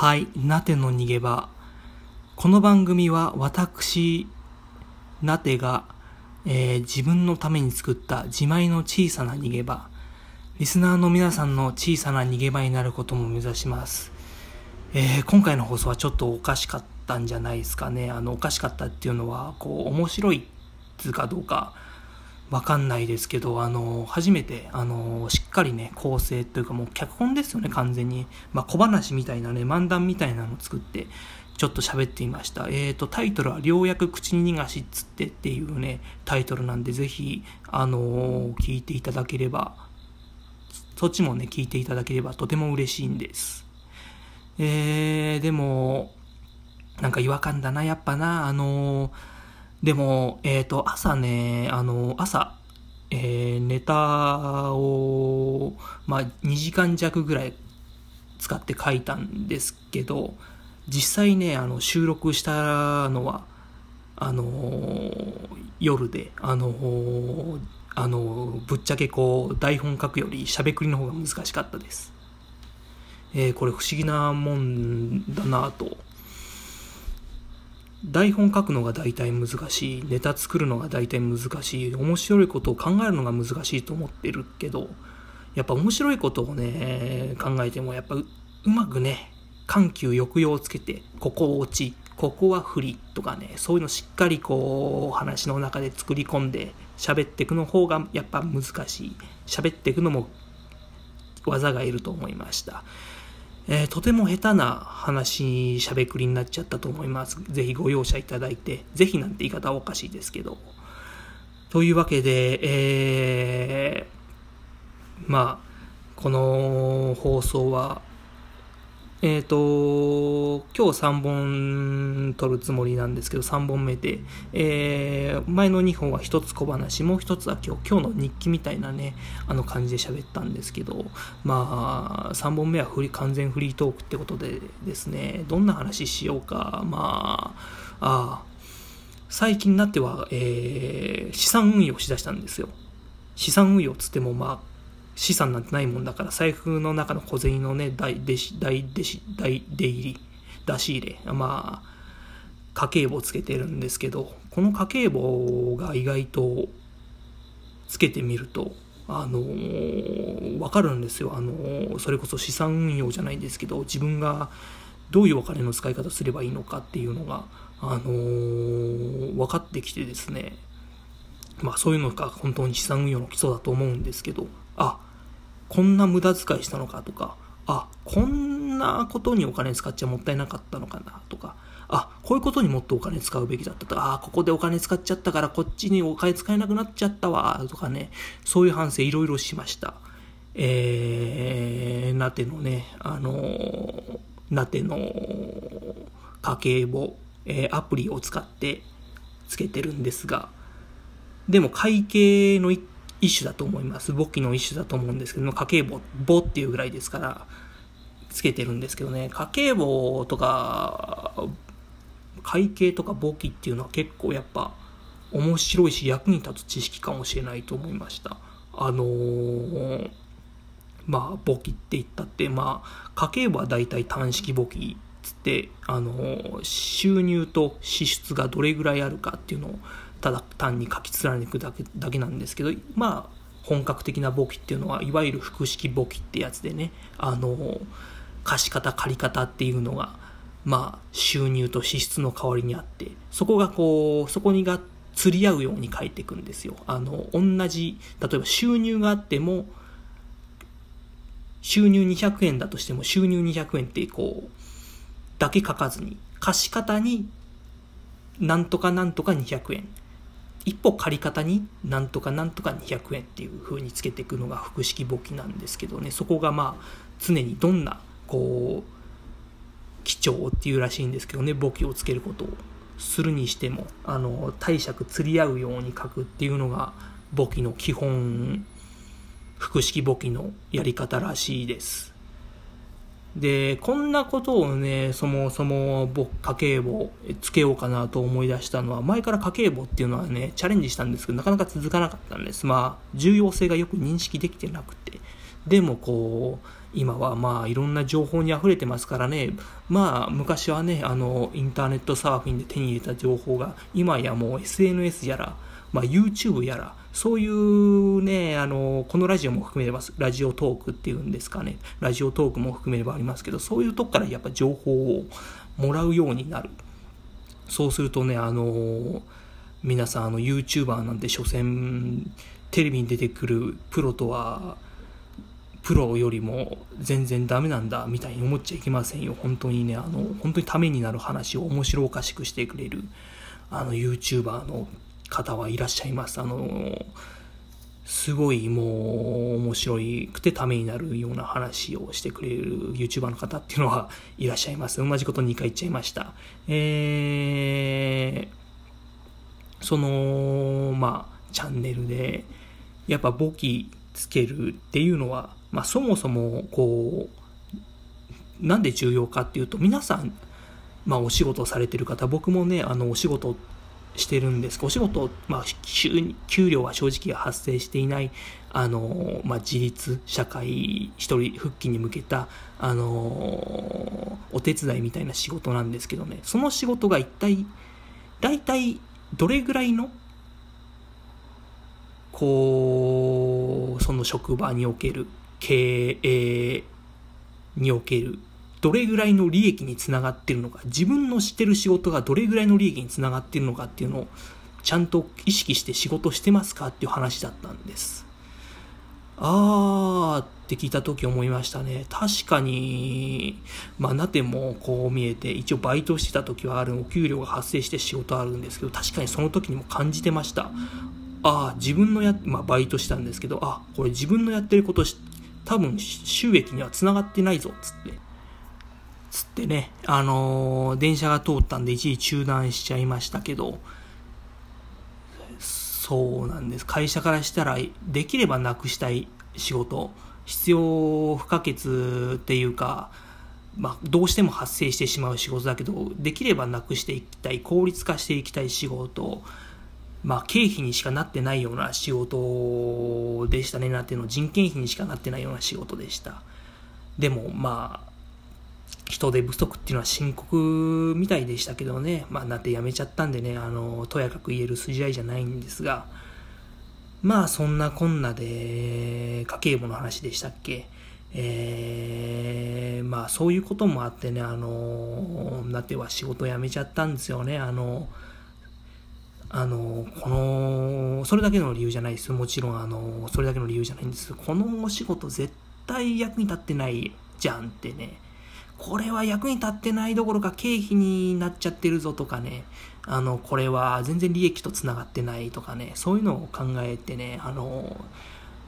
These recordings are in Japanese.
はい、なての逃げ場。この番組は私、なてが、えー、自分のために作った自前の小さな逃げ場。リスナーの皆さんの小さな逃げ場になることも目指します。えー、今回の放送はちょっとおかしかったんじゃないですかね。あの、おかしかったっていうのは、こう、面白いっつうかどうか、わかんないですけど、あの、初めて、あの、しっかりね、構成というかもう脚本ですよね、完全に。まあ、小話みたいなね、漫談みたいなのを作って、ちょっと喋ってみました。えっ、ー、と、タイトルは、良薬口に逃がしっつってっていうね、タイトルなんで、ぜひ、あの聞いていただければ、そっちもね、聞いていただければとても嬉しいんです。えー、でも、なんか違和感だな、やっぱな、あのでも、えっ、ー、と、朝ね、あの、朝、えー、ネタを、まあ、2時間弱ぐらい使って書いたんですけど、実際ね、あの、収録したのは、あのー、夜で、あのー、あのー、ぶっちゃけこう、台本書くよりしゃべくりの方が難しかったです。えー、これ不思議なもんだなと台本書くのが大体難しい、ネタ作るのが大体難しい、面白いことを考えるのが難しいと思ってるけど、やっぱ面白いことをね、考えても、やっぱうまくね、緩急抑揚をつけて、ここ落ち、ここは振りとかね、そういうのしっかりこう、話の中で作り込んで喋っていくの方がやっぱ難しい。喋っていくのも技がいると思いました。えー、とても下手な話、しゃべくりになっちゃったと思います。ぜひご容赦いただいて、ぜひなんて言い方はおかしいですけど。というわけで、えー、まあ、この放送は、えっ、ー、と、今日3本撮るつもりなんですけど、3本目で、えー、前の2本は1つ小話、もう1つは今日、今日の日記みたいなね、あの感じで喋ったんですけど、まあ、3本目はフリ完全フリートークってことでですね、どんな話しようか、まあ、あ最近になっては、えー、資産運用しだしたんですよ。資産運用つっても、まあ、資産なんてないもんだから、財布の中の小銭のね、大、出し、大、出し、大、出入り、出し入れ、まあ、家計簿つけてるんですけど、この家計簿が意外とつけてみると、あのー、わかるんですよ。あのー、それこそ資産運用じゃないんですけど、自分がどういうお金の使い方すればいいのかっていうのが、あのー、分かってきてですね、まあそういうのが本当に資産運用の基礎だと思うんですけど、あ、こんな無駄遣いしたのかとか、あ、こんなことにお金使っちゃもったいなかったのかなとか、あ、こういうことにもっとお金使うべきだったとか、あ、ここでお金使っちゃったからこっちにお金使えなくなっちゃったわ、とかね、そういう反省いろいろしました。えー、なてのね、あのー、なての家計簿、えー、アプリを使ってつけてるんですが、でも会計の一一種だと思います。簿記の一種だと思うんですけども、家計簿、簿っていうぐらいですから、つけてるんですけどね、家計簿とか、会計とか簿記っていうのは結構やっぱ面白いし役に立つ知識かもしれないと思いました。あのー、まあ、簿記って言ったって、まあ、家計簿は大体単式簿記つって、あのー、収入と支出がどれぐらいあるかっていうのをただ単に書き連ねていくだけだけなんですけど、まあ、本格的な簿記っていうのは、いわゆる複式簿記ってやつでね、あの、貸方、借方っていうのが、まあ、収入と支出の代わりにあって、そこがこう、そこにが釣り合うように書いていくんですよ。あの、同じ、例えば収入があっても、収入200円だとしても、収入200円ってこう、だけ書かずに、貸方に、なんとかなんとか200円。一歩借り方になんとかなんとか200円っていう風につけていくのが複式簿記なんですけどねそこがまあ常にどんなこう基調っていうらしいんですけどね簿記をつけることをするにしてもあの貸借釣り合うように書くっていうのが簿記の基本複式簿記のやり方らしいです。で、こんなことをね、そもそも僕、家計簿つけようかなと思い出したのは、前から家計簿っていうのはね、チャレンジしたんですけど、なかなか続かなかったんです。まあ、重要性がよく認識できてなくて、でもこう、今はまあいろんな情報に溢れてますからね、まあ昔はね、あの、インターネットサーフィンで手に入れた情報が、今やもう SNS やら、まあ YouTube やら、そういうね、あの、このラジオも含めれば、ラジオトークっていうんですかね、ラジオトークも含めればありますけど、そういうとこからやっぱ情報をもらうようになる。そうするとね、あの、皆さん、あの、YouTuber なんて、所詮、テレビに出てくるプロとは、プロよりも全然ダメなんだみたいに思っちゃいけませんよ。本当にね、あの、本当にためになる話を面白おかしくしてくれる、あの、YouTuber の方はいらっしゃいます。あの、すごいもう面白くてためになるような話をしてくれる YouTuber の方っていうのはいらっしゃいます。同じこと2回言っちゃいました。えー、その、まあ、チャンネルで、やっぱ簿記つけるっていうのは、まあ、そもそも、こう、なんで重要かっていうと、皆さん、まあ、お仕事されてる方、僕もね、あの、お仕事してるんですお仕事、まあ、給料は正直発生していない、あの、まあ、自立、社会、一人復帰に向けた、あの、お手伝いみたいな仕事なんですけどね、その仕事が一体、大体、どれぐらいの、こう、その職場における経営におけるどれぐらいの利益につながってるのか、自分のしてる仕事がどれぐらいの利益につながってるのかっていうのを、ちゃんと意識して仕事してますかっていう話だったんです。あーって聞いた時思いましたね。確かに、まあ、なてもこう見えて、一応バイトしてた時はある、お給料が発生して仕事あるんですけど、確かにその時にも感じてました。ああ、自分のや、まあ、バイトしたんですけど、あ、これ自分のやってること多分収益には繋がってないぞ、つって。つってね、あのー、電車が通ったんで一時中断しちゃいましたけど、そうなんです。会社からしたら、できればなくしたい仕事、必要不可欠っていうか、まあ、どうしても発生してしまう仕事だけど、できればなくしていきたい、効率化していきたい仕事、まあ、経費にしかなってないような仕事でしたね、なんていうの、人件費にしかなってないような仕事でした。でも、まあ、人手不足っていうのは深刻みたいでしたけどね、まあ、なって辞めちゃったんでね、あの、とやかく言える筋合いじゃないんですが、まあ、そんなこんなで、家計簿の話でしたっけ。えー、まあ、そういうこともあってね、あの、なっては仕事辞めちゃったんですよね、あの、あの、この、それだけの理由じゃないです。もちろん、あの、それだけの理由じゃないんです。このお仕事絶対役に立ってないじゃんってね、これは役に立ってないどころか経費になっちゃってるぞとかね、あの、これは全然利益と繋がってないとかね、そういうのを考えてね、あの、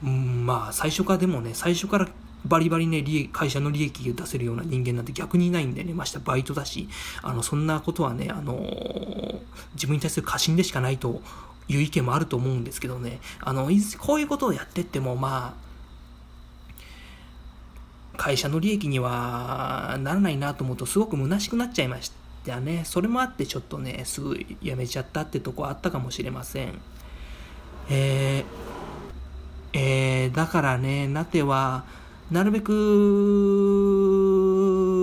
うん、まあ、最初からでもね、最初からバリバリね、利益、会社の利益を出せるような人間なんて逆にいないんでね、ましてバイトだし、あの、そんなことはね、あの、自分に対する過信でしかないという意見もあると思うんですけどね、あの、こういうことをやってっても、まあ、会社の利益にはならないなと思うとすごく虚しくなっちゃいましたね。それもあってちょっとね、すぐ辞めちゃったってとこあったかもしれません。えー、えー、だからね、なては、なるべく、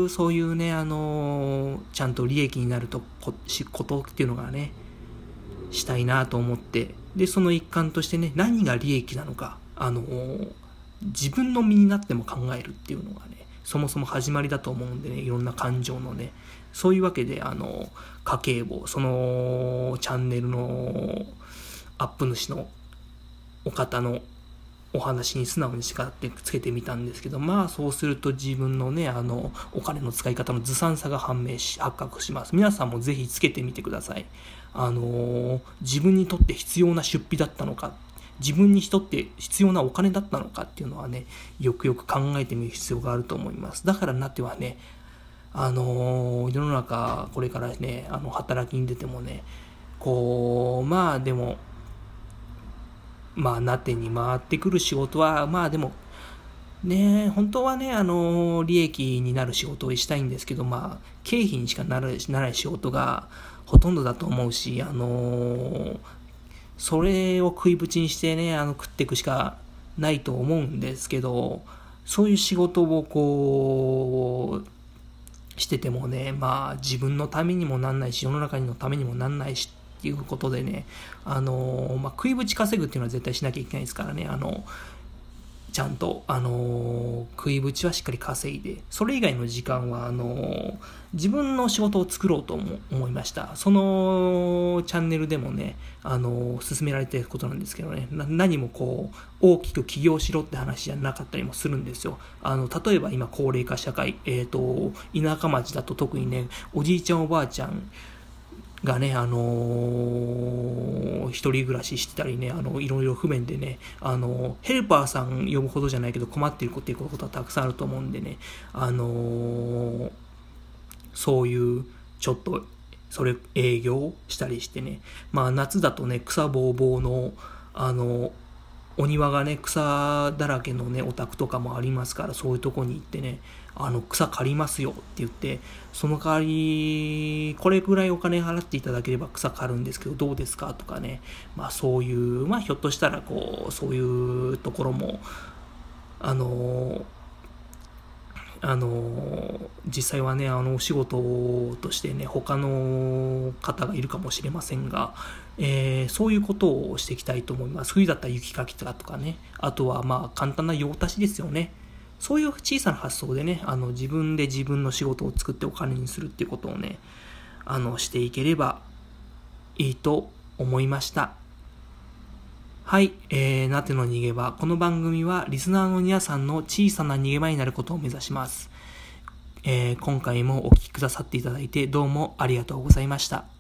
そういうね、あの、ちゃんと利益になるとこ、ことっていうのがね、したいなと思って、で、その一環としてね、何が利益なのか、あの、自分の身になっても考えるっていうのがね、そもそも始まりだと思うんでね、いろんな感情のね、そういうわけで、あの、家計簿、そのチャンネルのアップ主のお方のお話に素直に叱ってつけてみたんですけど、まあそうすると自分のね、あの、お金の使い方のずさんさが判明し、発覚します。皆さんもぜひつけてみてください。あの、自分にとって必要な出費だったのか自分にとって必要なお金だったのかっていうのはね、よくよく考えてみる必要があると思います。だからなってはね、あのー、世の中、これからね、あの、働きに出てもね、こう、まあでも、まあ、なってに回ってくる仕事は、まあでも、ね本当はね、あのー、利益になる仕事をしたいんですけど、まあ、経費にしかならない仕事がほとんどだと思うし、あのー、それを食いぶちにしてね、あの、食っていくしかないと思うんですけど、そういう仕事をこう、しててもね、まあ自分のためにもなんないし、世の中のためにもなんないしっていうことでね、あの、まあ食いぶち稼ぐっていうのは絶対しなきゃいけないですからね、あの、ちゃんと、あの食いぶちはしっかり稼いで、それ以外の時間は、あの自分の仕事を作ろうと思いました。そのチャンネルでもね、あの進められていることなんですけどね、何もこう、大きく起業しろって話じゃなかったりもするんですよ。あの、例えば今高齢化社会、えっ、ー、と、田舎町だと特にね、おじいちゃんおばあちゃん、がね、あのー、一人暮らししてたりね、あの、いろいろ不便でね、あの、ヘルパーさん呼ぶほどじゃないけど困っているっていうことはたくさんあると思うんでね、あのー、そういう、ちょっと、それ、営業したりしてね、まあ夏だとね、草ぼうぼうの、あの、お庭がね、草だらけのね、お宅とかもありますから、そういうとこに行ってね、あの、草刈りますよって言って、その代わり、これぐらいお金払っていただければ草刈るんですけど、どうですかとかね、まあそういう、まあひょっとしたらこう、そういうところも、あの、あの、実際はね、あの、お仕事としてね、他の方がいるかもしれませんが、えー、そういうことをしていきたいと思います。冬だったら雪かきとかね、あとはまあ簡単な用足しですよね。そういう小さな発想でね、あの自分で自分の仕事を作ってお金にするっていうことをね、あのしていければいいと思いました。はい、えー、なての逃げ場。この番組はリスナーの皆さんの小さな逃げ場になることを目指します。えー、今回もお聴きくださっていただいてどうもありがとうございました。